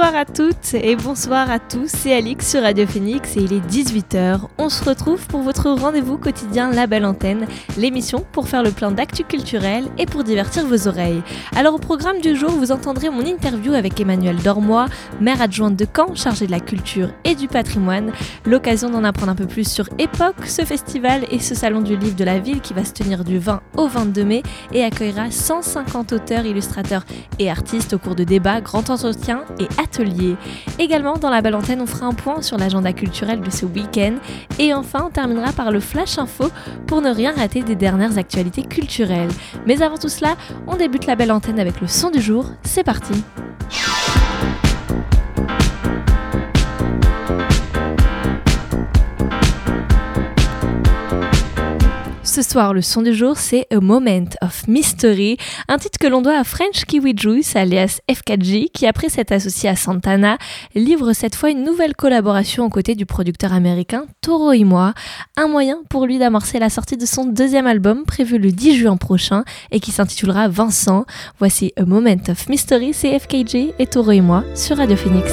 Bonsoir à toutes et bonsoir à tous, c'est Alix sur Radio Phoenix et il est 18h. On se retrouve pour votre rendez-vous quotidien La Belle Antenne, l'émission pour faire le plein d'actu culturel et pour divertir vos oreilles. Alors au programme du jour, vous entendrez mon interview avec Emmanuel Dormois, maire adjointe de Caen, chargée de la culture et du patrimoine. L'occasion d'en apprendre un peu plus sur Époque, ce festival et ce salon du livre de la ville qui va se tenir du 20 au 22 mai et accueillera 150 auteurs, illustrateurs et artistes au cours de débats, grands entretiens et ateliers. Également, dans la belle antenne, on fera un point sur l'agenda culturel de ce week-end. Et enfin, on terminera par le Flash Info pour ne rien rater des dernières actualités culturelles. Mais avant tout cela, on débute la belle antenne avec le son du jour. C'est parti! Ce soir, le son du jour, c'est A Moment of Mystery, un titre que l'on doit à French Kiwi Juice, alias FKG, qui après s'être associé à Santana, livre cette fois une nouvelle collaboration aux côtés du producteur américain Toro moi, un moyen pour lui d'amorcer la sortie de son deuxième album prévu le 10 juin prochain et qui s'intitulera Vincent. Voici A Moment of Mystery, c'est FKG et Toro moi sur Radio Phoenix.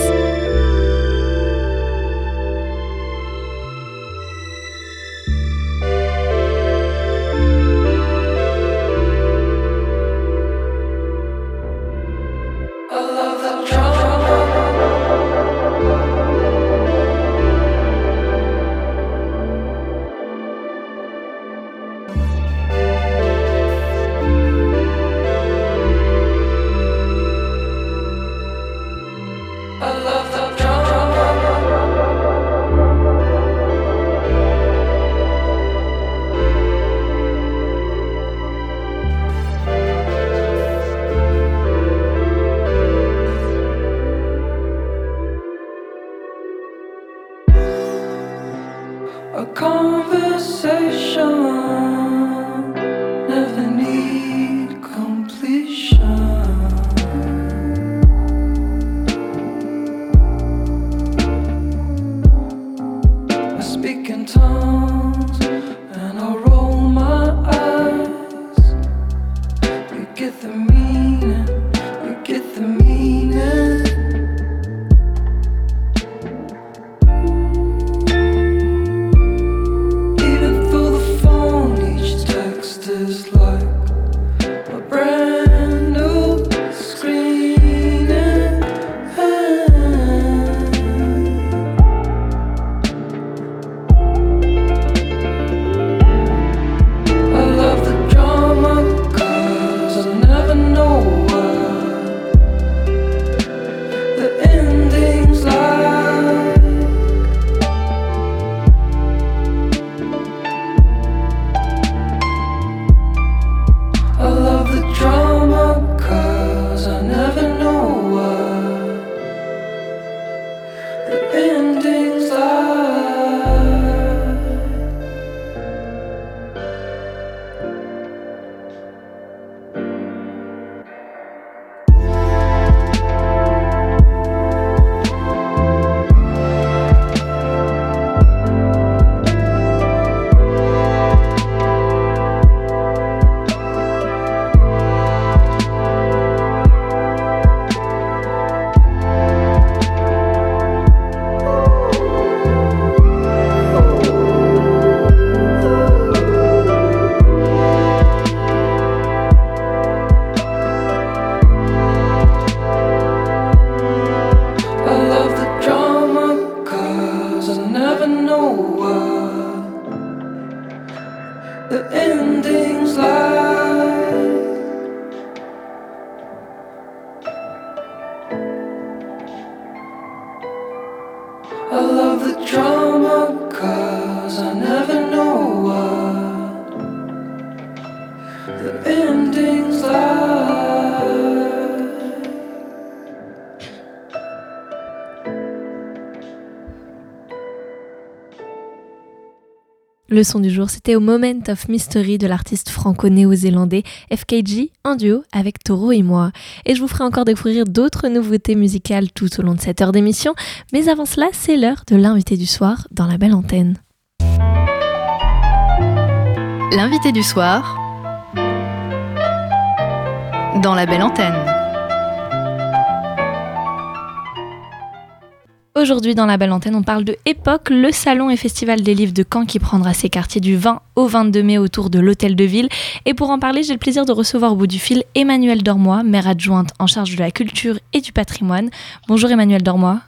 The Le son du jour, c'était au Moment of Mystery de l'artiste franco-néo-zélandais FKG en duo avec Toro et moi. Et je vous ferai encore découvrir d'autres nouveautés musicales tout au long de cette heure d'émission. Mais avant cela, c'est l'heure de l'invité du soir dans la belle antenne. L'invité du soir dans la belle antenne. Aujourd'hui dans la belle antenne, on parle de Époque, le salon et festival des livres de Caen qui prendra ses quartiers du 20 au 22 mai autour de l'hôtel de ville. Et pour en parler, j'ai le plaisir de recevoir au bout du fil Emmanuel Dormois, maire adjointe en charge de la culture et du patrimoine. Bonjour Emmanuel Dormois.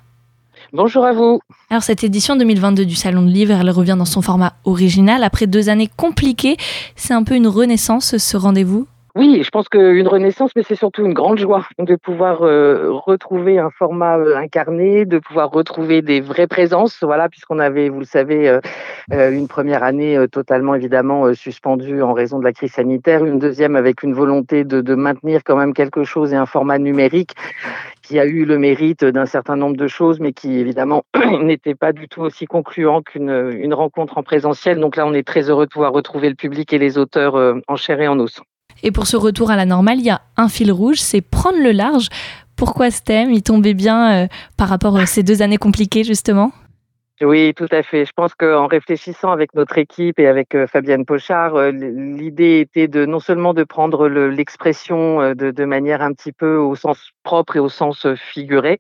Bonjour à vous. Alors cette édition 2022 du Salon de Livre, elle revient dans son format original. Après deux années compliquées, c'est un peu une renaissance ce rendez-vous? Oui, je pense qu'une renaissance, mais c'est surtout une grande joie de pouvoir euh, retrouver un format euh, incarné, de pouvoir retrouver des vraies présences, voilà, puisqu'on avait, vous le savez, euh, une première année totalement évidemment suspendue en raison de la crise sanitaire, une deuxième avec une volonté de, maintenir quand même quelque chose et un format numérique qui a eu le mérite d'un certain nombre de choses, mais qui évidemment n'était pas du tout aussi concluant qu'une une rencontre en présentiel. Donc là, on est très heureux de pouvoir retrouver le public et les auteurs en chair et en os. Et pour ce retour à la normale, il y a un fil rouge, c'est prendre le large. Pourquoi ce thème Il tombait bien euh, par rapport à ces deux années compliquées, justement? Oui, tout à fait. Je pense qu'en réfléchissant avec notre équipe et avec euh, Fabienne Pochard, euh, l'idée était de non seulement de prendre l'expression euh, de, manière un petit peu au sens propre et au sens figuré,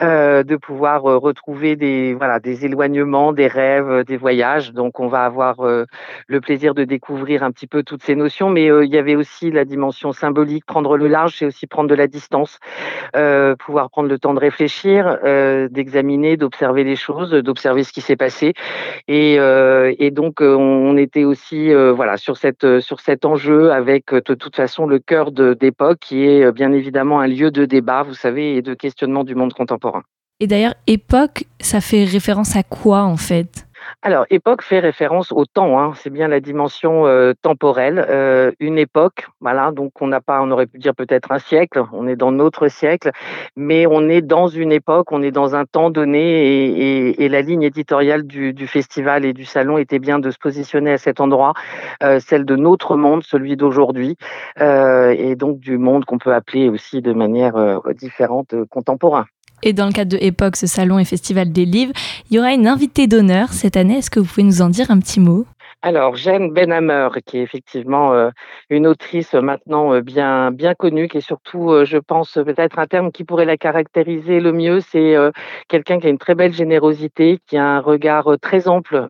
de pouvoir retrouver des voilà des éloignements, des rêves, des voyages. Donc on va avoir le plaisir de découvrir un petit peu toutes ces notions, mais il y avait aussi la dimension symbolique. Prendre le large, c'est aussi prendre de la distance, pouvoir prendre le temps de réfléchir, d'examiner, d'observer les choses, d'observer ce qui s'est passé. Et, euh, et donc, euh, on était aussi euh, voilà, sur, cette, sur cet enjeu avec de toute façon le cœur d'époque, qui est bien évidemment un lieu de débat, vous savez, et de questionnement du monde contemporain. Et d'ailleurs, époque, ça fait référence à quoi en fait? Alors, époque fait référence au temps, hein. c'est bien la dimension euh, temporelle. Euh, une époque, voilà, donc on n'a pas, on aurait pu dire peut-être un siècle, on est dans notre siècle, mais on est dans une époque, on est dans un temps donné, et, la ligne éditoriale du, festival et du salon était bien de se positionner à cet endroit, euh, celle de notre monde, celui d'aujourd'hui, et donc du monde qu'on peut appeler aussi de manière différente contemporain. Et dans le cadre de Époque, ce salon et festival des livres, il y aura une invitée d'honneur cette année. Est-ce que vous pouvez nous en dire un petit mot? Alors, Jeanne Benhammer, qui est effectivement euh, une autrice maintenant euh, bien, bien connue, qui est surtout, euh, je pense, peut-être un terme qui pourrait la caractériser le mieux, c'est quelqu'un qui a une très belle générosité, qui a un regard très ample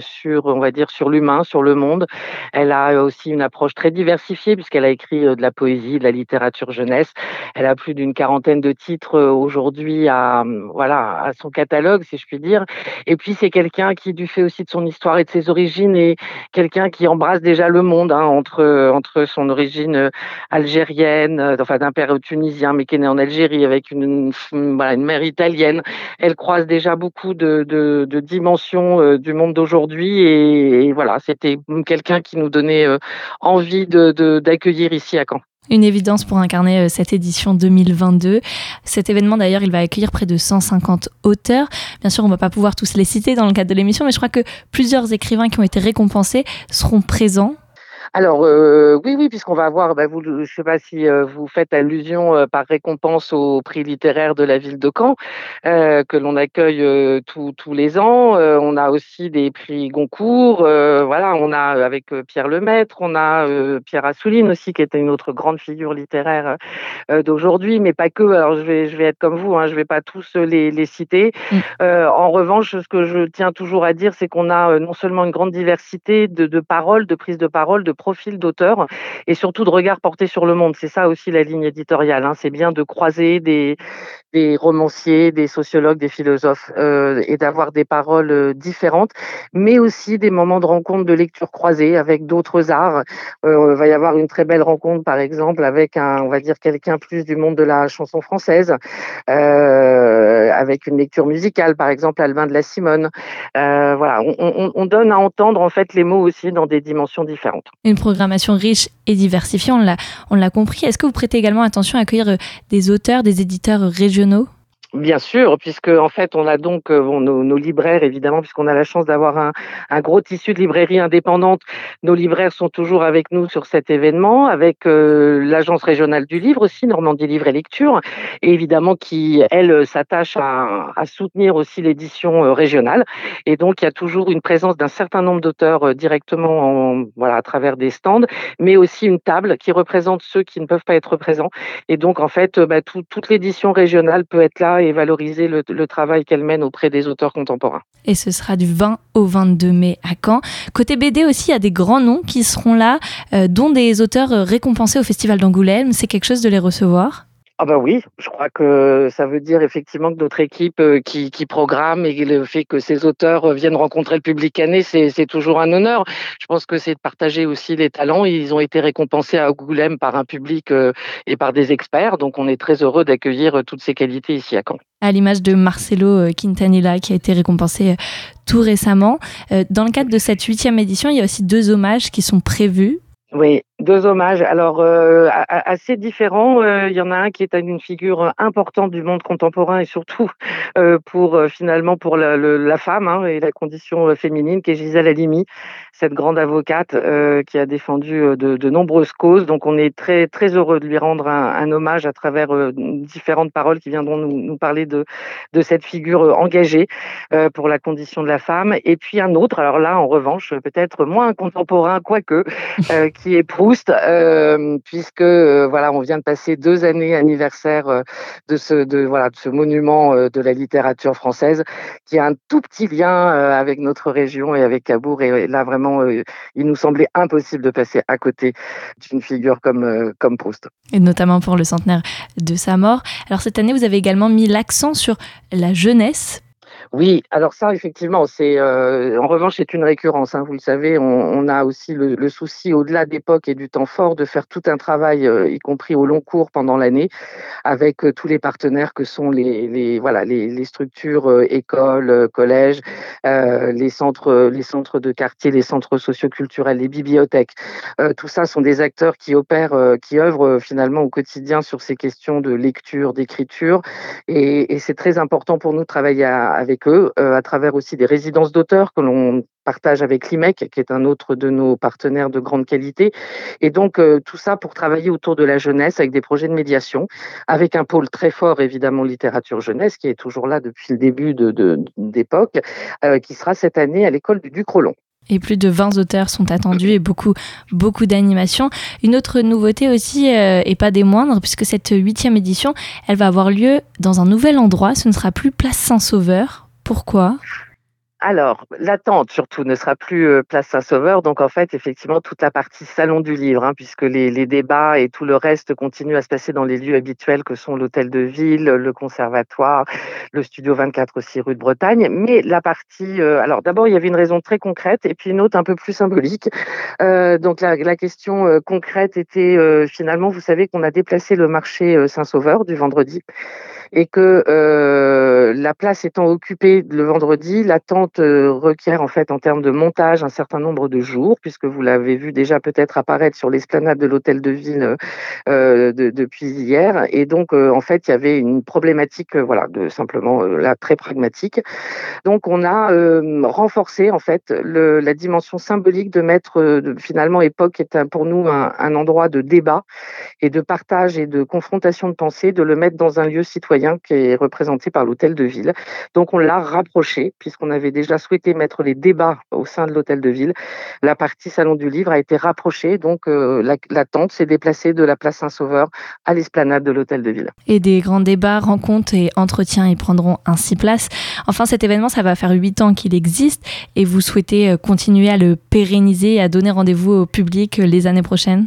sur, on va dire, sur l'humain, sur le monde. Elle a aussi une approche très diversifiée, puisqu'elle a écrit de la poésie, de la littérature jeunesse. Elle a plus d'une quarantaine de titres aujourd'hui à, voilà, à son catalogue, si je puis dire. Et puis, c'est quelqu'un qui, du fait aussi de son histoire et de ses origines, et quelqu'un qui embrasse déjà le monde hein, entre son origine euh, algérienne, euh, enfin d'un père tunisien mais qui est né en Algérie avec une, mère italienne. Elle croise déjà beaucoup de, dimensions euh, du monde d'aujourd'hui et, voilà, c'était quelqu'un qui nous donnait envie d'accueillir ici à Caen une évidence pour incarner cette édition 2022. Cet événement, d'ailleurs, il va accueillir près de 150 auteurs. Bien sûr, on ne va pas pouvoir tous les citer dans le cadre de l'émission, mais je crois que plusieurs écrivains qui ont été récompensés seront présents alors euh, oui, oui, puisqu'on va avoir, bah, vous, je ne sais pas si euh, vous faites allusion euh, par récompense au prix littéraire de la ville de Caen, que l'on accueille tous les ans. on a aussi des prix Goncourt. voilà, on a avec Pierre Lemaître, on a Pierre Assouline aussi, qui était une autre grande figure littéraire d'aujourd'hui, mais pas que. Alors je vais, je vais être comme vous, hein, je vais pas tous les, les citer. Mmh. en revanche, ce que je tiens toujours à dire, c'est qu'on a non seulement une grande diversité de, de paroles, de prises de parole, de profil d'auteur et surtout de regard porté sur le monde. C'est ça aussi la ligne éditoriale. Hein. C'est bien de croiser des, des romanciers, des sociologues, des philosophes euh, et d'avoir des paroles euh, différentes, mais aussi des moments de rencontre, de lecture croisée avec d'autres arts. Euh, il va y avoir une très belle rencontre, par exemple, avec un, on va dire quelqu'un plus du monde de la chanson française, euh, avec une lecture musicale, par exemple Albin de la Simone. Euh, voilà, on, on, on, donne à entendre en fait les mots aussi dans des dimensions différentes. Une programmation riche et diversifiée, on l'a compris. Est-ce que vous prêtez également attention à accueillir des auteurs, des éditeurs régionaux? Genot Bien sûr, puisque en fait on a donc euh, nos, libraires évidemment, puisqu'on a la chance d'avoir un, gros tissu de librairies indépendantes. Nos libraires sont toujours avec nous sur cet événement, avec euh, l'agence régionale du livre aussi, Normandie Livre et Lecture, et évidemment qui elle s'attache à, soutenir aussi l'édition euh, régionale. Et donc il y a toujours une présence d'un certain nombre d'auteurs euh, directement en, voilà à travers des stands, mais aussi une table qui représente ceux qui ne peuvent pas être présents. Et donc en fait bah, tout, toute l'édition régionale peut être là et valoriser le, travail qu'elle mène auprès des auteurs contemporains. Et ce sera du 20 au 22 mai à Caen. Côté BD aussi, il y a des grands noms qui seront là, euh, dont des auteurs euh, récompensés au Festival d'Angoulême. C'est quelque chose de les recevoir? Ah bah oui, je crois que ça veut dire effectivement que notre équipe euh, qui, qui, programme et le fait que ces auteurs euh, viennent rencontrer le public année, c'est toujours un honneur. Je pense que c'est de partager aussi les talents. Ils ont été récompensés à Angoulême par un public euh, et par des experts, donc on est très heureux d'accueillir toutes ces qualités ici à Caen. À l'image de Marcelo Quintanilla qui a été récompensé tout récemment. Dans le cadre de cette huitième édition, il y a aussi deux hommages qui sont prévus. Oui, deux hommages. Alors, euh, assez différents. Euh, il y en a un qui est une figure importante du monde contemporain et surtout euh, pour finalement pour la, femme hein, et la condition féminine, qui est Gisèle Halimi, cette grande avocate qui a défendu de, nombreuses causes. Donc, on est très très heureux de lui rendre un, hommage à travers différentes paroles qui viendront nous, parler de de cette figure engagée pour la condition de la femme. Et puis un autre. Alors là, en revanche, peut-être moins contemporain, quoique, qui est Proust, euh, puisque euh, voilà, on vient de passer deux années anniversaire euh, de ce voilà de ce monument de la littérature française, qui a un tout petit lien avec notre région et avec Cabourg. Et là, vraiment, il nous semblait impossible de passer à côté d'une figure comme comme Proust. Et notamment pour le centenaire de sa mort. Alors cette année, vous avez également mis l'accent sur la jeunesse oui, alors ça, effectivement, c'est euh, en revanche, c'est une récurrence. Hein, vous le savez, on, on a aussi le, le souci, au-delà d'époque et du temps fort, de faire tout un travail, euh, y compris au long cours pendant l'année, avec euh, tous les partenaires que sont les, les voilà les, les structures euh, écoles, euh, collèges, les centres, les centres de quartier, les centres socioculturels, les bibliothèques. tout ça sont des acteurs qui opèrent, qui œuvrent finalement au quotidien sur ces questions de lecture, d'écriture, et, et c'est très important pour nous de travailler à, avec avec eux, euh, à travers aussi des résidences d'auteurs que l'on partage avec l'IMEC, qui est un autre de nos partenaires de grande qualité. Et donc, euh, tout ça pour travailler autour de la jeunesse avec des projets de médiation, avec un pôle très fort, évidemment, littérature jeunesse, qui est toujours là depuis le début d'époque, euh, qui sera cette année à l'école du Ducrolon et plus de 20 auteurs sont attendus et beaucoup, beaucoup d'animations. Une autre nouveauté aussi, euh, et pas des moindres, puisque cette huitième édition, elle va avoir lieu dans un nouvel endroit. Ce ne sera plus Place Saint-Sauveur. Pourquoi? Alors, l'attente surtout ne sera plus euh, place Saint-Sauveur, donc en fait, effectivement, toute la partie salon du livre, hein, puisque les, débats et tout le reste continuent à se passer dans les lieux habituels que sont l'hôtel de ville, le conservatoire, le studio 24 aussi rue de Bretagne. Mais la partie, euh, alors d'abord, il y avait une raison très concrète et puis une autre un peu plus symbolique. Euh, donc la, question concrète était finalement, vous savez qu'on a déplacé le marché Saint-Sauveur du vendredi et que euh, la place étant occupée le vendredi, l'attente euh, requiert en fait en termes de montage un certain nombre de jours, puisque vous l'avez vu déjà peut-être apparaître sur l'esplanade de l'hôtel de ville euh, de, depuis hier. Et donc en fait, il y avait une problématique, voilà, de simplement là très pragmatique. Donc on a renforcé en fait la dimension symbolique de mettre finalement époque est pour nous un, un endroit de débat et de partage et de confrontation de pensée, de le mettre dans un lieu citoyen qui est représenté par l'hôtel de ville. Donc on l'a rapproché puisqu'on avait déjà souhaité mettre les débats au sein de l'hôtel de ville. La partie salon du livre a été rapprochée, donc euh, la, tente s'est déplacée de la place Saint-Sauveur à l'esplanade de l'hôtel de ville. Et des grands débats, rencontres et entretiens y prendront ainsi place. Enfin, cet événement, ça va faire huit ans qu'il existe et vous souhaitez euh, continuer à le pérenniser et à donner rendez-vous au public euh, les années prochaines?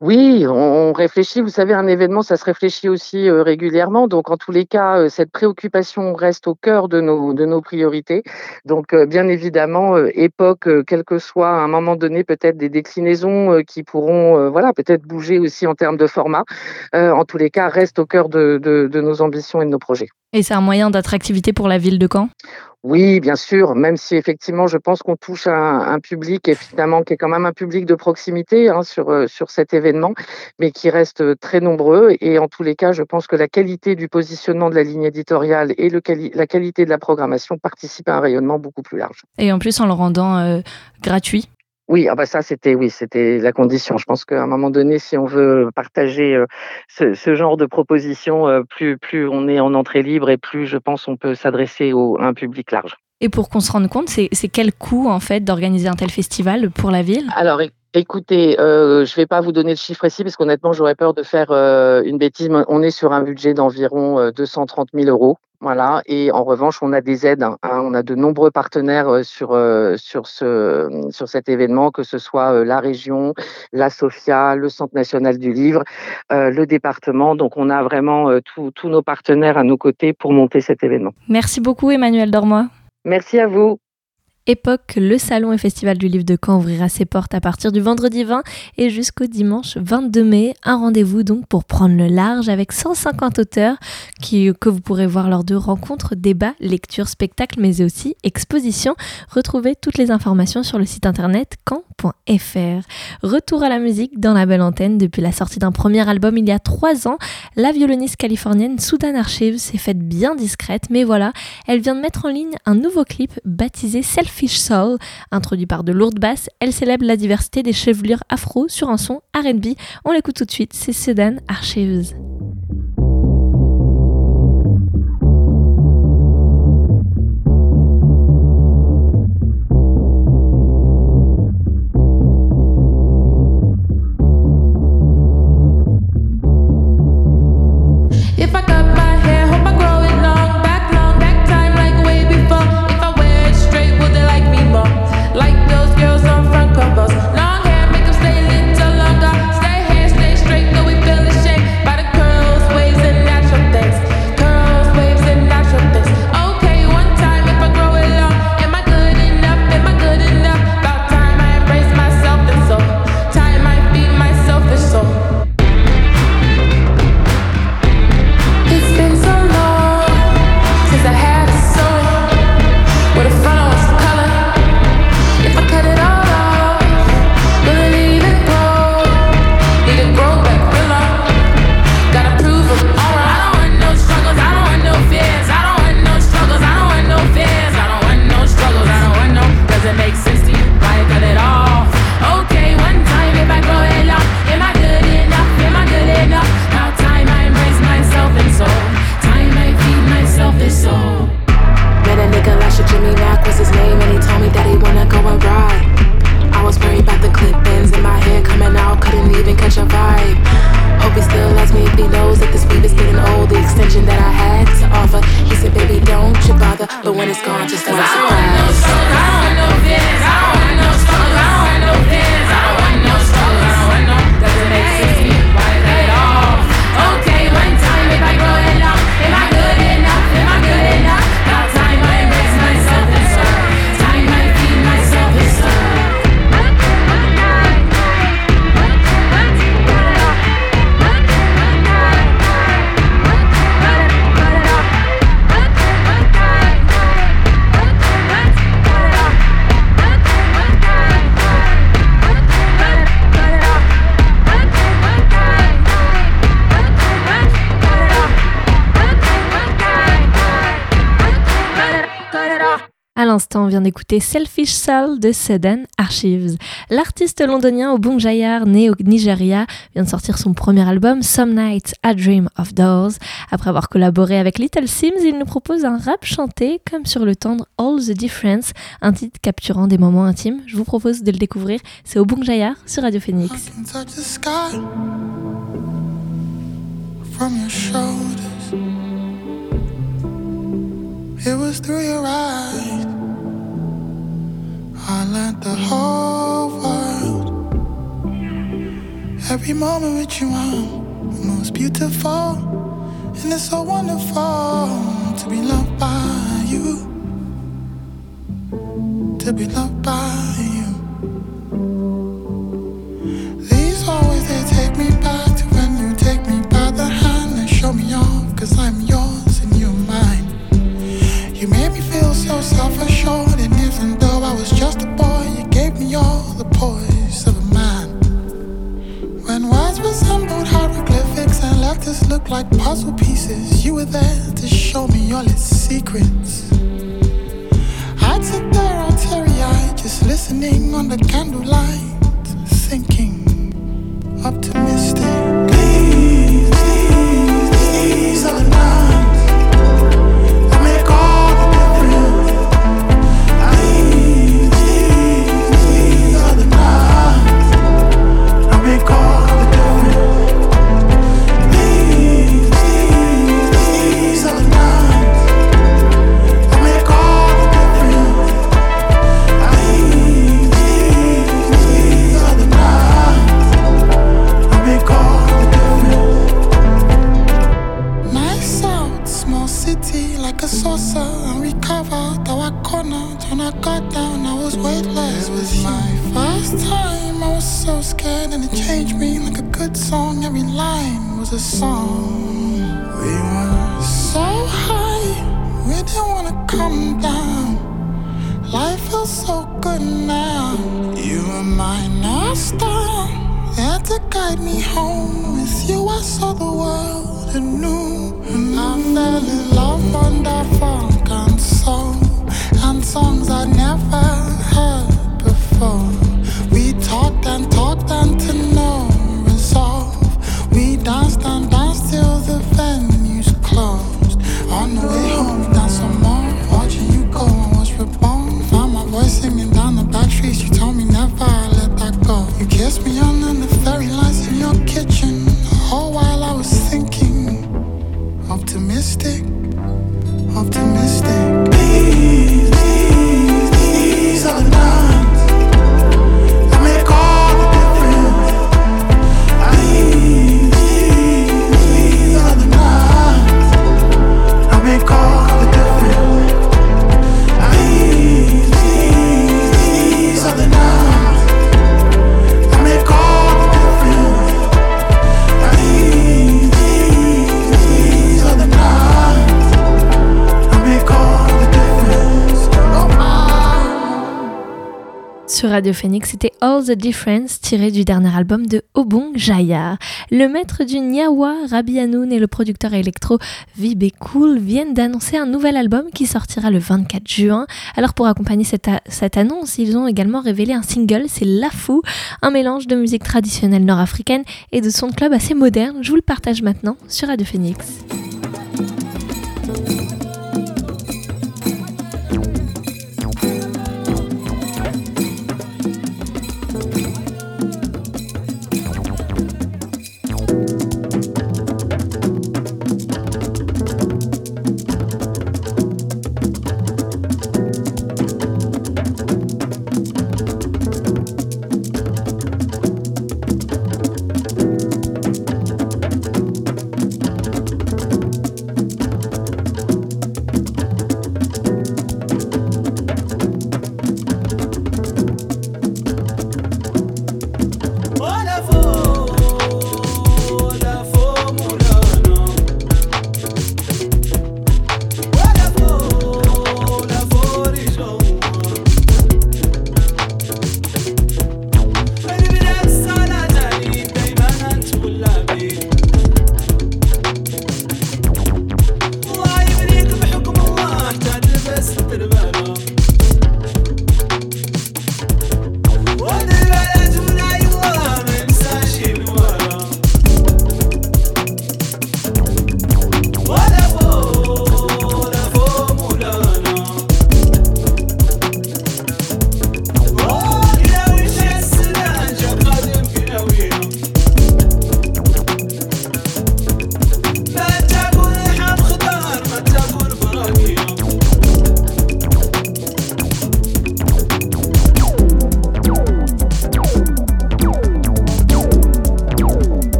Oui, on réfléchit. Vous savez, un événement, ça se réfléchit aussi euh, régulièrement. Donc, en tous les cas, euh, cette préoccupation reste au cœur de nos, priorités. Donc, euh, bien évidemment, époque, quel que soit à un moment donné, peut-être des déclinaisons qui pourront, voilà, peut-être bouger aussi en termes de format. en tous les cas, reste au cœur de nos ambitions et de nos projets. Et c'est un moyen d'attractivité pour la ville de Caen? Oui, bien sûr, même si effectivement, je pense qu'on touche un, public évidemment qui est quand même un public de proximité hein, sur, euh, sur cet événement, mais qui reste très nombreux. Et en tous les cas, je pense que la qualité du positionnement de la ligne éditoriale et le la qualité de la programmation participent à un rayonnement beaucoup plus large. Et en plus, en le rendant euh, gratuit oui, ah bah ça c'était oui, c'était la condition. Je pense qu'à un moment donné, si on veut partager euh, ce, ce, genre de propositions, euh, plus plus on est en entrée libre et plus je pense on peut s'adresser à un public large. Et pour qu'on se rende compte, c'est quel coût en fait d'organiser un tel festival pour la ville? Alors Écoutez, euh, je ne vais pas vous donner de chiffre précis parce qu'honnêtement, j'aurais peur de faire euh, une bêtise. On est sur un budget d'environ 230 000 euros. Voilà. Et en revanche, on a des aides. Hein. On a de nombreux partenaires euh, sur, euh, sur, ce, sur cet événement, que ce soit euh, la région, la SOFIA, le Centre national du livre, le département. Donc, on a vraiment tous nos partenaires à nos côtés pour monter cet événement. Merci beaucoup, Emmanuel Dormois. Merci à vous. Époque, le Salon et Festival du Livre de Caen ouvrira ses portes à partir du vendredi 20 et jusqu'au dimanche 22 mai. Un rendez-vous donc pour prendre le large avec 150 auteurs que vous pourrez voir lors de rencontres, débats, lectures, spectacles, mais aussi expositions. Retrouvez toutes les informations sur le site internet caen.fr. Retour à la musique dans la belle antenne. Depuis la sortie d'un premier album il y a trois ans, la violoniste californienne Sudan Archives s'est faite bien discrète, mais voilà, elle vient de mettre en ligne un nouveau clip baptisé Selfie Fish Soul. Introduit par de lourdes basses, elle célèbre la diversité des chevelures afro sur un son RB. On l'écoute tout de suite, c'est Sedan On vient d'écouter Selfish Soul de Sedan Archives. L'artiste londonien Obung Jayar, né au Nigeria, vient de sortir son premier album Some Nights I Dream of Doors. Après avoir collaboré avec Little Sims, il nous propose un rap chanté comme sur le tendre All the Difference, un titre capturant des moments intimes. Je vous propose de le découvrir. C'est Obung Jayar sur Radio Phoenix. I learned the whole world. Every moment with you, I'm the most beautiful. And it's so wonderful to be loved by you. To be loved by you. These always they take me back to when you take me by the hand and show me off, cause I'm yours and you're mine. You made me feel so self assured and isn't that I was just a boy, you gave me all the poise of a man. When words resembled hieroglyphics and letters looked like puzzle pieces, you were there to show me all its secrets. I'd sit there all teary eyed, just listening on the candlelight, thinking, optimistic. Radio Phoenix, c'était All the Difference, tiré du dernier album de Obong Jaya. Le maître du Nyawa, Rabi Hanoun, et le producteur électro Vib et Cool viennent d'annoncer un nouvel album qui sortira le 24 juin. Alors pour accompagner cette, cette annonce, ils ont également révélé un single, c'est La Fou, un mélange de musique traditionnelle nord-africaine et de son club assez moderne. Je vous le partage maintenant sur Radio Phoenix.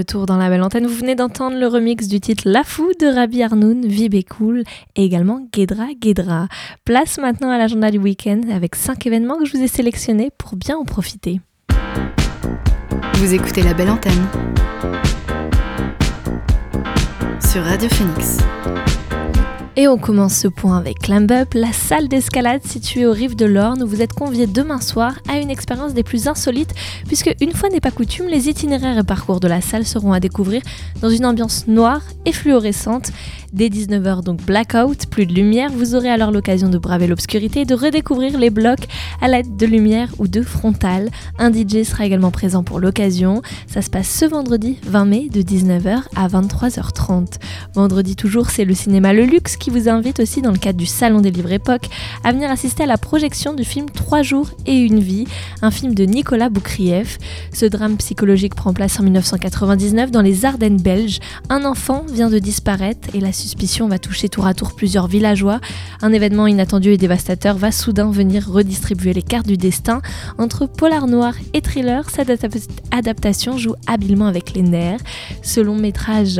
Retour dans la belle antenne, vous venez d'entendre le remix du titre La Fou de Rabi Arnoun, Vib et Cool, et également Guédra Guédra. Place maintenant à l'agenda du week-end avec 5 événements que je vous ai sélectionnés pour bien en profiter. Vous écoutez la belle antenne sur Radio Phoenix. Et on commence ce point avec Climb Up, la salle d'escalade située aux rives de l'Orne où vous êtes conviés demain soir à une expérience des plus insolites puisque une fois n'est pas coutume, les itinéraires et parcours de la salle seront à découvrir dans une ambiance noire et fluorescente. Dès 19h donc blackout, plus de lumière, vous aurez alors l'occasion de braver l'obscurité et de redécouvrir les blocs à l'aide de lumière ou de frontale. Un DJ sera également présent pour l'occasion. Ça se passe ce vendredi 20 mai de 19h à 23h30. Vendredi toujours, c'est le cinéma Le Luxe qui vous invite aussi dans le cadre du Salon des Livres Époque à venir assister à la projection du film 3 jours et une vie, un film de Nicolas Boukrieff. Ce drame psychologique prend place en 1999 dans les Ardennes belges. Un enfant vient de disparaître et la suspicion va toucher tour à tour plusieurs villageois. Un événement inattendu et dévastateur va soudain venir redistribuer les cartes du destin. Entre polar noir et thriller, cette adaptation joue habilement avec les nerfs. Ce long métrage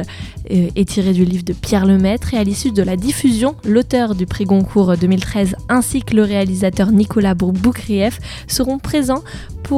euh, est tiré du livre de Pierre Lemaître et à l'issue de la diffusion, l'auteur du prix Goncourt 2013 ainsi que le réalisateur Nicolas Boukrieff seront présents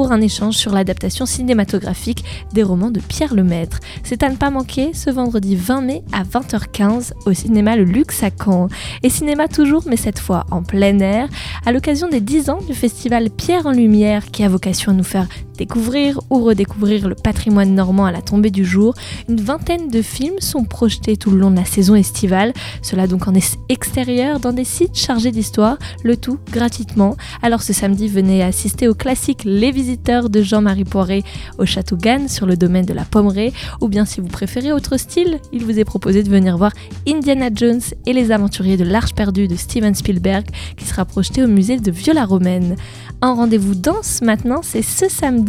un échange sur l'adaptation cinématographique des romans de Pierre Lemaître. C'est à ne pas manquer ce vendredi 20 mai à 20h15 au cinéma Le Luxe à Caen. Et cinéma toujours, mais cette fois en plein air, à l'occasion des 10 ans du festival Pierre en Lumière qui a vocation à nous faire découvrir ou redécouvrir le patrimoine normand à la tombée du jour. Une vingtaine de films sont projetés tout le long de la saison estivale, cela donc en extérieur dans des sites chargés d'histoire, le tout gratuitement. Alors ce samedi, venez assister au classique Les Visiteurs de Jean-Marie Poiré au Château Gannes sur le domaine de la Pommeraye, ou bien si vous préférez autre style, il vous est proposé de venir voir Indiana Jones et les aventuriers de l'Arche perdue de Steven Spielberg qui sera projeté au musée de Viola-Romaine. Un rendez-vous danse maintenant, c'est ce samedi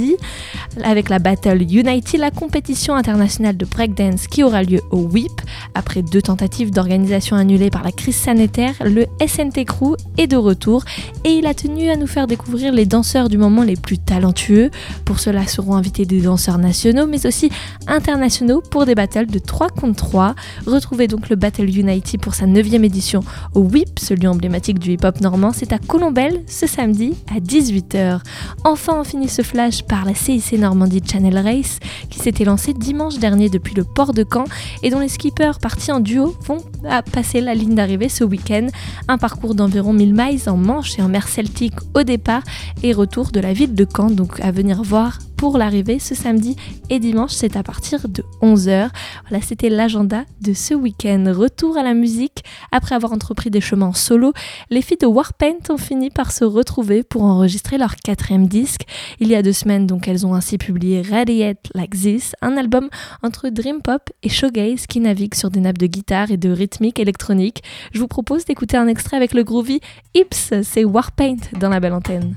avec la Battle Unity, la compétition internationale de breakdance qui aura lieu au WIP. Après deux tentatives d'organisation annulées par la crise sanitaire, le SNT Crew est de retour et il a tenu à nous faire découvrir les danseurs du moment les plus talentueux. Pour cela seront invités des danseurs nationaux mais aussi internationaux pour des battles de 3 contre 3. Retrouvez donc le Battle Unity pour sa 9 édition au WIP, ce lieu emblématique du hip-hop normand. C'est à Colombelle ce samedi à 10 18h. Enfin, on finit ce flash par la CIC Normandie Channel Race qui s'était lancée dimanche dernier depuis le port de Caen et dont les skippers partis en duo vont passer la ligne d'arrivée ce week-end. Un parcours d'environ 1000 miles en Manche et en mer Celtique au départ et retour de la ville de Caen, donc à venir voir pour l'arrivée ce samedi et dimanche, c'est à partir de 11h. Voilà, c'était l'agenda de ce week-end. Retour à la musique. Après avoir entrepris des chemins en solo, les filles de Warpaint ont fini par se retrouver pour enregistrer leur quatrième disque. Il y a deux semaines, donc elles ont ainsi publié Radiate Like This, un album entre dream pop et shoegaze qui navigue sur des nappes de guitare et de rythmique électronique. Je vous propose d'écouter un extrait avec le groovy Ips, c'est Warpaint dans la belle antenne.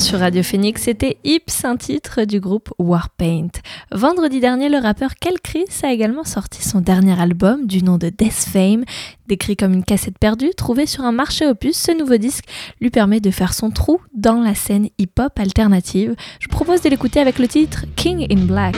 Sur Radio Phoenix, c'était Ips, un titre du groupe Warpaint. Vendredi dernier, le rappeur Kel Chris a également sorti son dernier album du nom de Death Fame. Décrit comme une cassette perdue, trouvée sur un marché opus, ce nouveau disque lui permet de faire son trou dans la scène hip-hop alternative. Je propose de l'écouter avec le titre King in Black.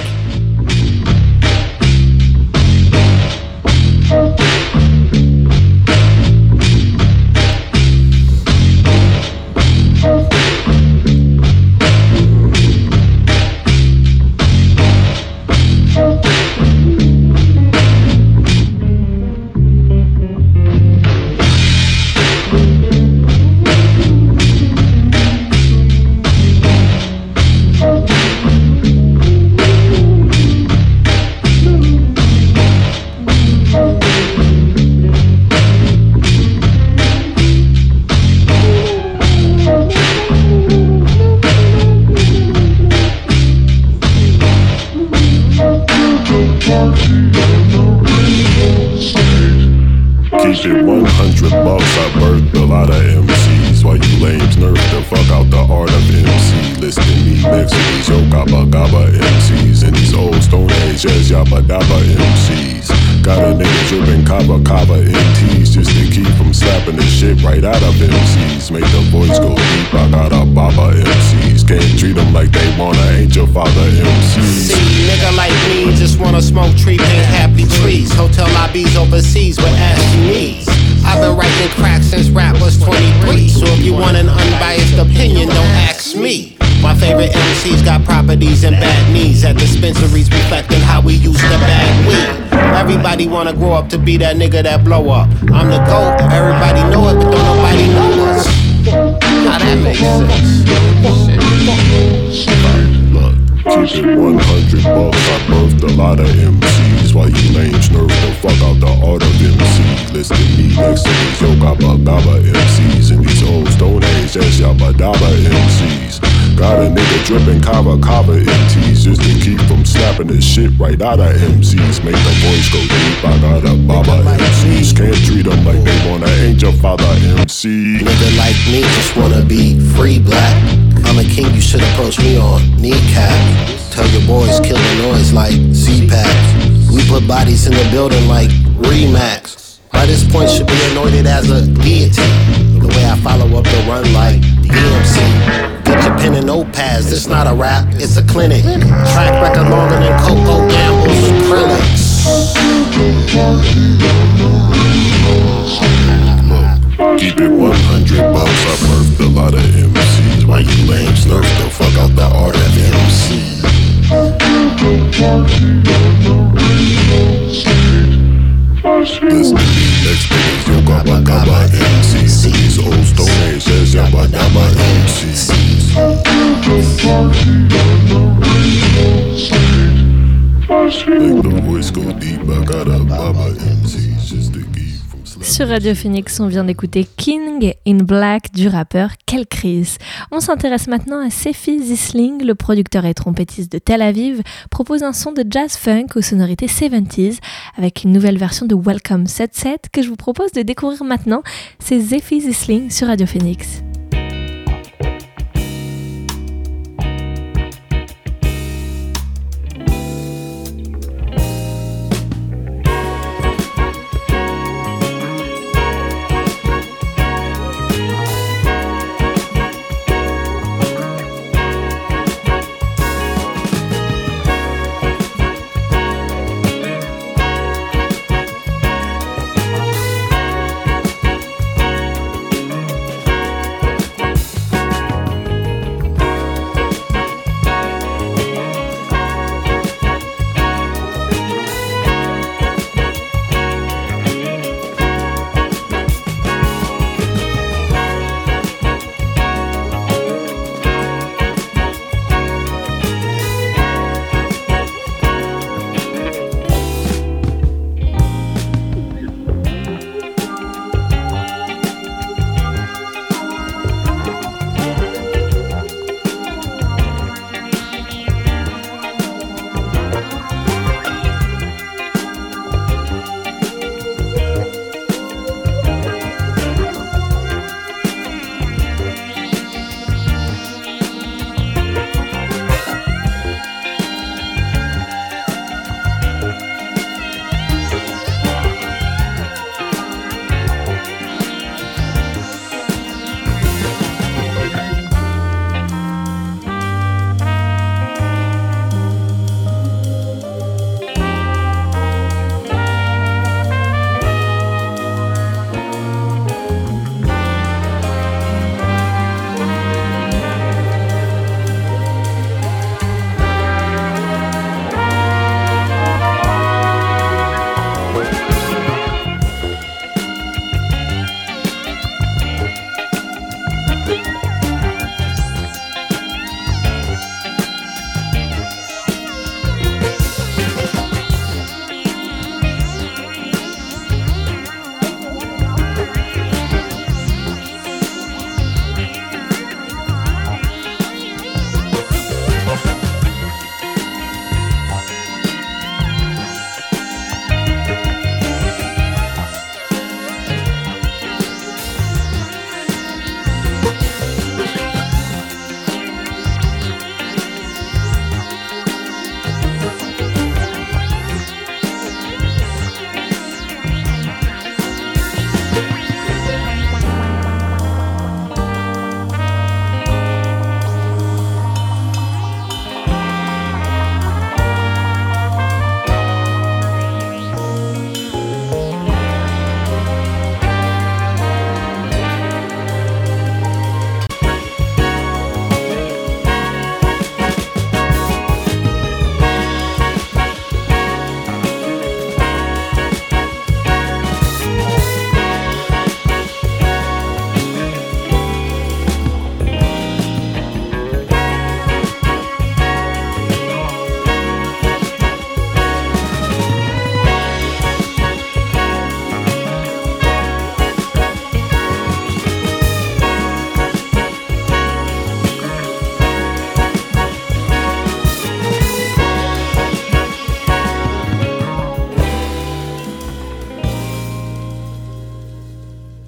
Wanna grow up to be that nigga that blow up. I'm the GOAT, everybody know it, but don't nobody know us. How that makes sense? Look, keep it 100 bucks. I birthed a lot of MCs. While you lames nerve the fuck out the art of MC. Listen me next to these yo gabba gabba MCs. And these old stone age ass yabba dabba MCs. Got a nigga dripping kava kava MTs just to from this shit right out of MCs. Make the voice go deep. I got a baba MCs. Can't treat them like they wanna your father MC. Nigga like me just wanna be free black. I'm a king, you should approach me on kneecap. Tell your boys kill the noise like Z-Pack. We put bodies in the building like Remax. By this point should be anointed as a deity. The way I follow up the run like DMC. Your pen and notepads, this not a rap, it's a clinic. Track record longer than Coco Gamble's acrylics. Keep it 100 bucks, I birthed a lot of MCs. Why you lames nerf the fuck out the art of MC? To me, next niggas, yo gabba gabba MCs. These old stone age Sur Radio Phoenix, on vient d'écouter King in Black du rappeur Kelkris. On s'intéresse maintenant à Sefi Zisling, le producteur et trompettiste de Tel Aviv, propose un son de jazz funk aux sonorités 70s avec une nouvelle version de Welcome 77 que je vous propose de découvrir maintenant. C'est Sefi Zisling sur Radio Phoenix.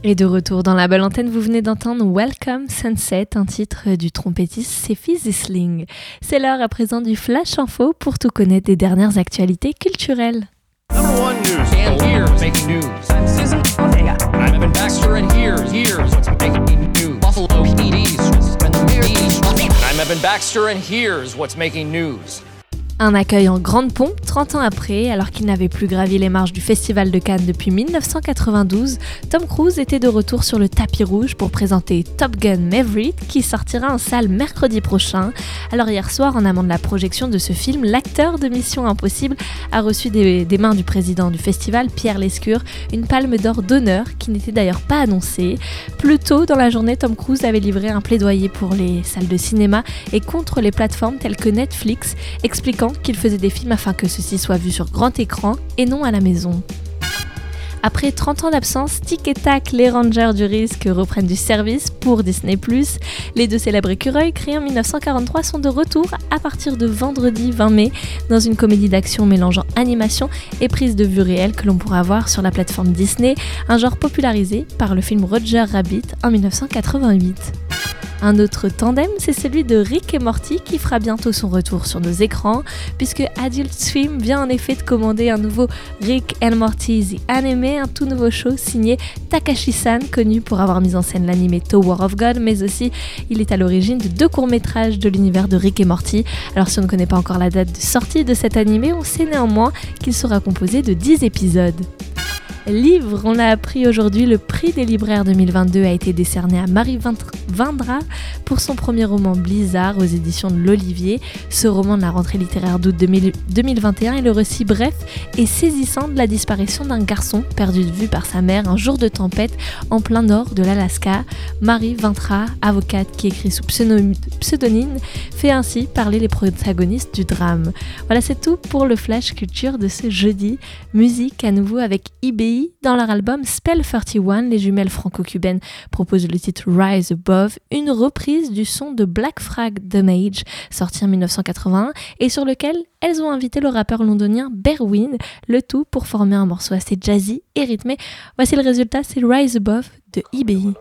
Et de retour dans la belle antenne, vous venez d'entendre Welcome Sunset, un titre du trompettiste Sefi Zisling. C'est l'heure à présent du Flash Info pour tout connaître des dernières actualités culturelles. Number one news. And here's making news. I'm Susan Ortega. I'm Evan Baxter, and here's what's making news? Un accueil en grande pompe 30 ans après, alors qu'il n'avait plus gravi les marches du Festival de Cannes depuis 1992, Tom Cruise était de retour sur le tapis rouge pour présenter Top Gun Maverick qui sortira en salle mercredi prochain. Alors hier soir, en amont de la projection de ce film, l'acteur de Mission Impossible a reçu des, des mains du président du festival, Pierre Lescure, une palme d'or d'honneur qui n'était d'ailleurs pas annoncée. Plus tôt dans la journée, Tom Cruise avait livré un plaidoyer pour les salles de cinéma et contre les plateformes telles que Netflix, expliquant qu'il faisait des films afin que ceux-ci soient vus sur grand écran et non à la maison. Après 30 ans d'absence, Tic et Tac, les Rangers du risque reprennent du service pour Disney+. Les deux célèbres écureuils, créés en 1943, sont de retour à partir de vendredi 20 mai dans une comédie d'action mélangeant animation et prise de vue réelle que l'on pourra voir sur la plateforme Disney, un genre popularisé par le film Roger Rabbit en 1988. Un autre tandem, c'est celui de Rick et Morty qui fera bientôt son retour sur nos écrans, puisque Adult Swim vient en effet de commander un nouveau Rick and Morty The Anime, un tout nouveau show signé Takashi-san, connu pour avoir mis en scène l'anime Tower of God, mais aussi il est à l'origine de deux courts-métrages de l'univers de Rick et Morty. Alors si on ne connaît pas encore la date de sortie de cet animé, on sait néanmoins qu'il sera composé de 10 épisodes. Livre, on l'a appris aujourd'hui, le prix des libraires 2022 a été décerné à Marie Vindra pour son premier roman Blizzard aux éditions de l'Olivier. Ce roman de la rentrée littéraire d'août 2021 est le récit bref et saisissant de la disparition d'un garçon perdu de vue par sa mère un jour de tempête en plein nord de l'Alaska. Marie Vintra, avocate qui écrit sous pseudonyme, fait ainsi parler les protagonistes du drame. Voilà, c'est tout pour le Flash Culture de ce jeudi. Musique à nouveau avec IBI dans leur album Spell 31, les jumelles franco-cubaines proposent le titre Rise Above, une reprise du son de Black Frag The Mage, sorti en 1981, et sur lequel elles ont invité le rappeur londonien Berwin, le tout pour former un morceau assez jazzy et rythmé. Voici le résultat, c'est Rise Above de IBI.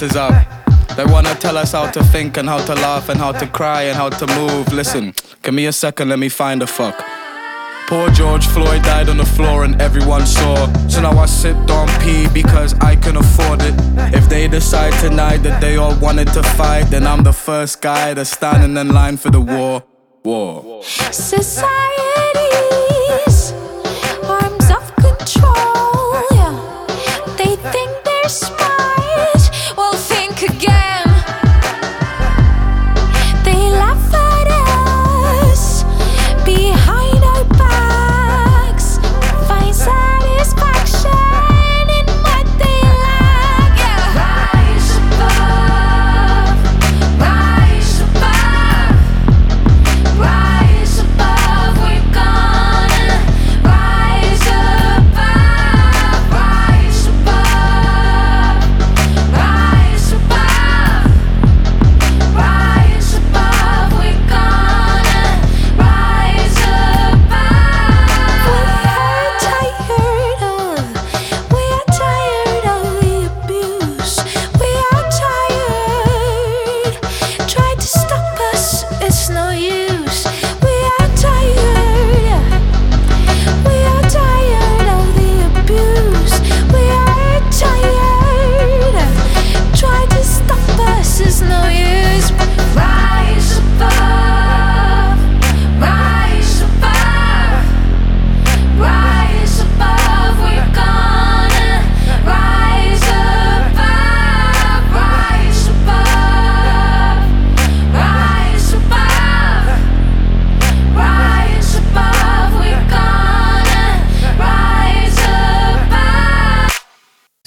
Lighters up. They wanna tell us how to think and how to laugh and how to cry and how to move. Listen, give me a second, let me find a fuck. Poor George Floyd died on the floor and everyone saw. So now I sit on pee because I can afford it. If they decide tonight that they all wanted to fight, then I'm the first guy that's standing in line for the war. War. Societies,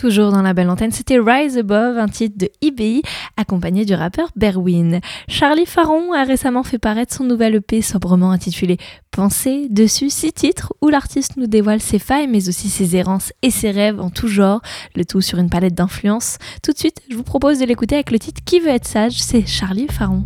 Toujours dans la belle antenne, c'était Rise Above, un titre de IBI accompagné du rappeur Berwin. Charlie Faron a récemment fait paraître son nouvel EP sobrement intitulé Pensée, dessus six titres où l'artiste nous dévoile ses failles mais aussi ses errances et ses rêves en tout genre, le tout sur une palette d'influences. Tout de suite, je vous propose de l'écouter avec le titre Qui veut être sage, c'est Charlie Faron.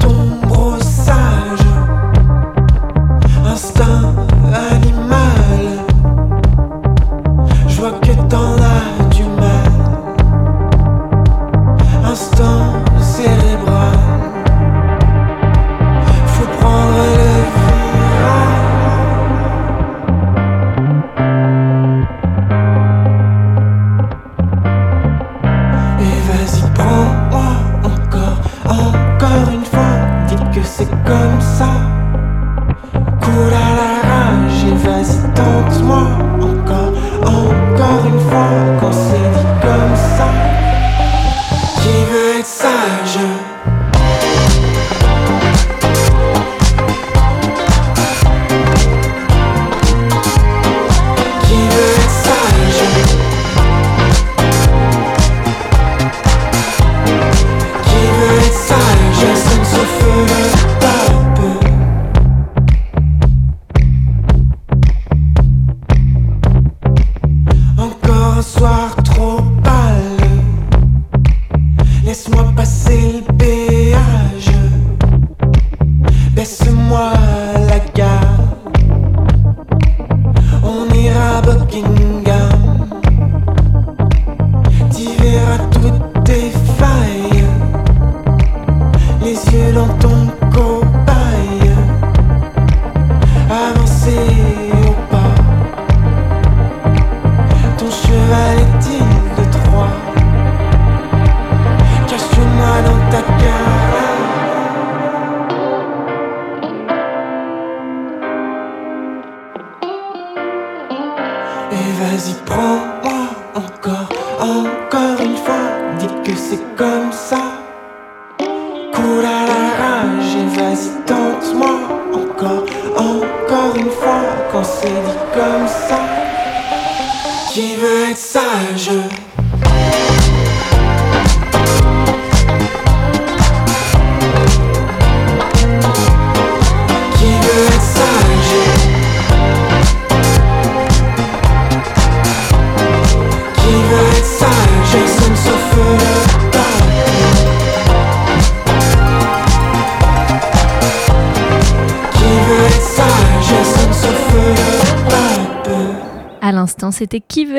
soir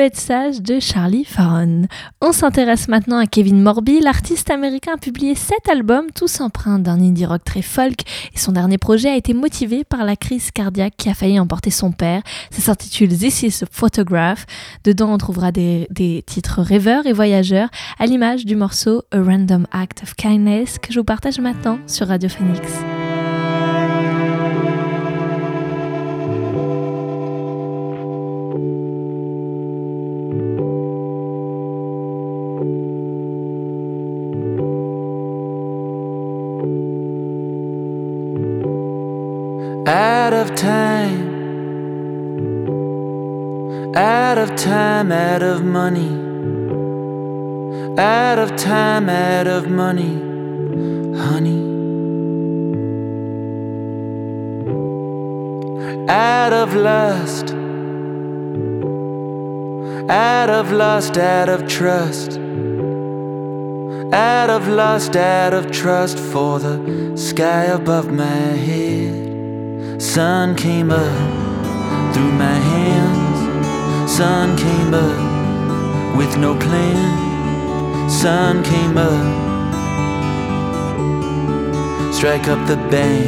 être de Charlie Farron. On s'intéresse maintenant à Kevin Morby. L'artiste américain a publié sept albums, tous empreints d'un indie rock très folk, et son dernier projet a été motivé par la crise cardiaque qui a failli emporter son père. Ça s'intitule This is a Photograph. Dedans, on trouvera des, des titres rêveurs et voyageurs, à l'image du morceau A Random Act of Kindness que je vous partage maintenant sur Radio Phoenix. Time, out of money, out of time, out of money, honey, out of lust, out of lust, out of trust. Out of lust, out of trust for the sky above my head. Sun came up through my hands. Sun came up with no plan. Sun came up. Strike up the band.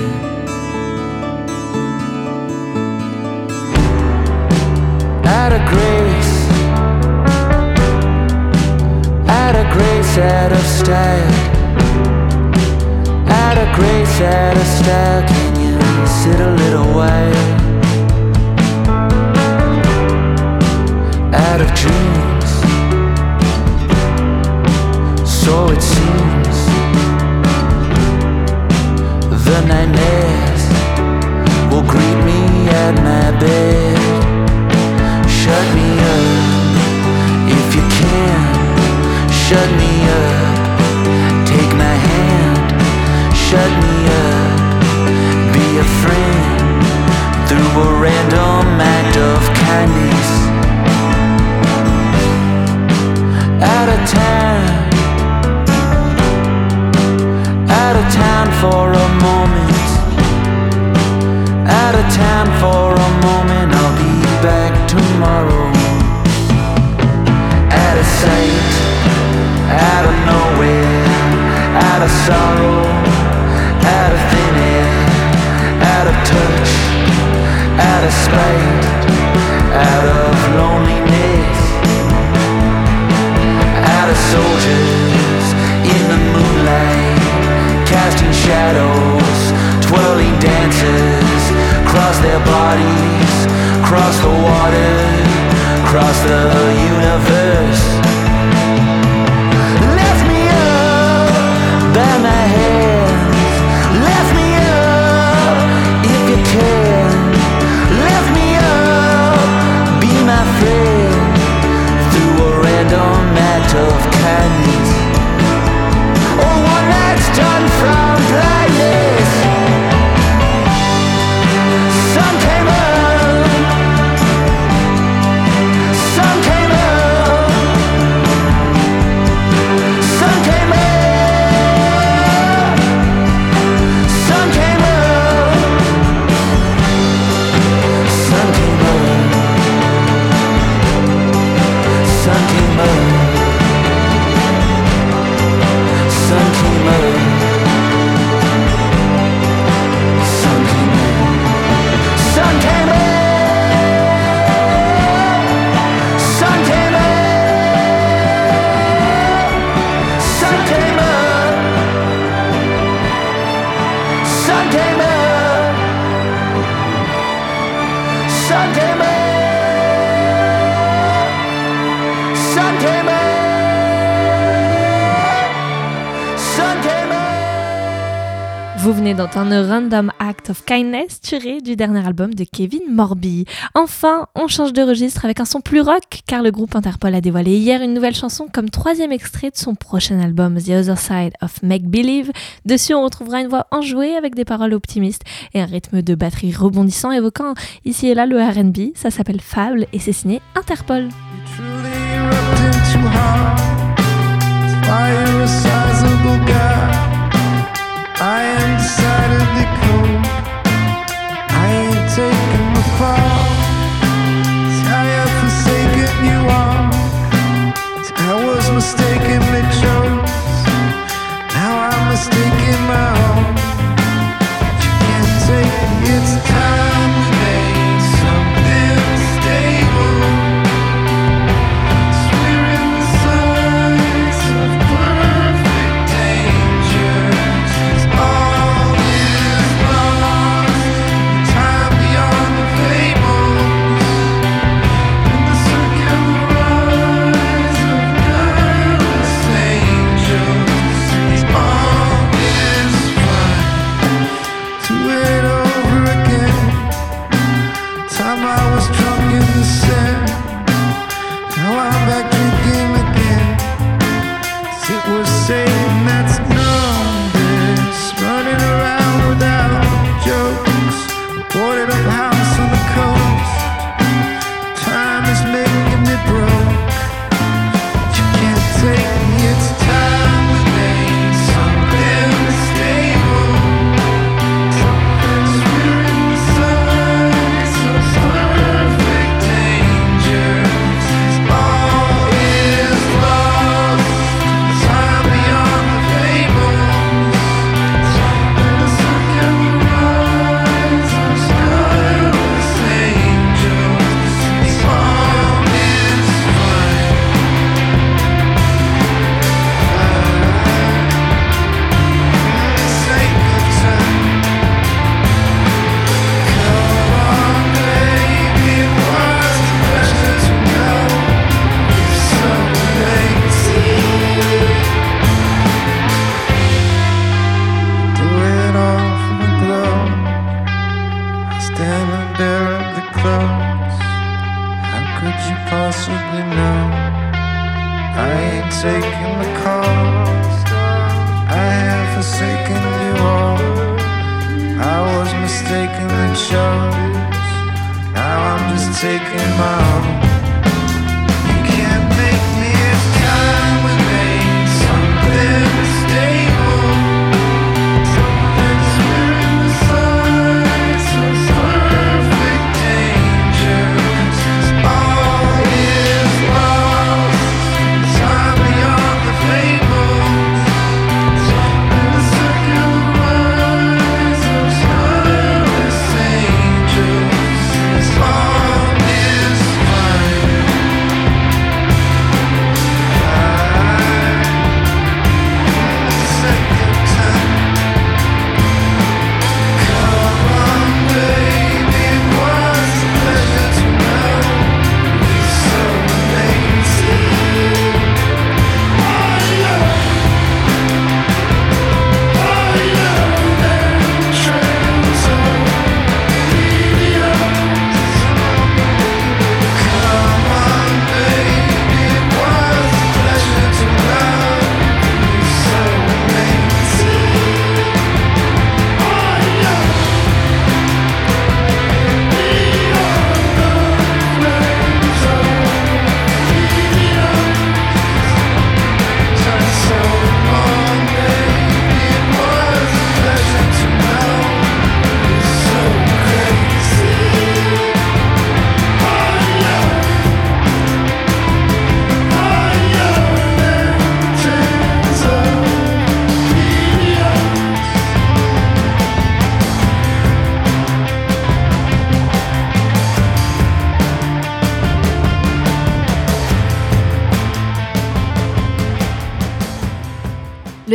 Out of grace, out of grace, out of style, out of grace, out of style. Can you sit a little while? out of dreams. So it seems the nightmares will greet me at my bed. Shut me up if you can. Shut me up. Take my hand. Shut me up. Be a friend through a random. act. dans un Random Act of Kindness tiré du dernier album de Kevin Morby. Enfin, on change de registre avec un son plus rock car le groupe Interpol a dévoilé hier une nouvelle chanson comme troisième extrait de son prochain album The Other Side of Make Believe. Dessus, on retrouvera une voix enjouée avec des paroles optimistes et un rythme de batterie rebondissant évoquant ici et là le RB. Ça s'appelle Fable et c'est signé Interpol. Sticking my heart.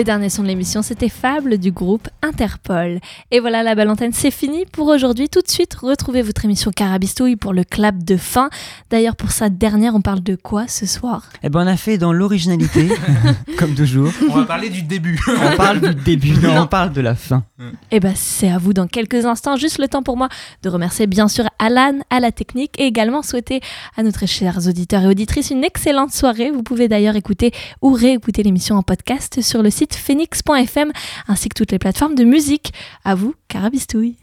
Le dernier son de l'émission, c'était Fable du groupe Interpol. Et voilà, la belle antenne, c'est fini pour aujourd'hui. Tout de suite, retrouvez votre émission Carabistouille pour le clap de fin. D'ailleurs, pour sa dernière, on parle de quoi ce soir? Eh ben, on a fait dans l'originalité, comme toujours. On va parler du début. On parle du début, non, on parle de la fin. Eh ben, c'est à vous dans quelques instants. Juste le temps pour moi de remercier bien sûr Alan à la technique et également souhaiter à notre chers auditeurs et auditrices une excellente soirée. Vous pouvez d'ailleurs écouter ou réécouter l'émission en podcast sur le site phoenix.fm ainsi que toutes les plateformes de musique. À vous, carabistouille.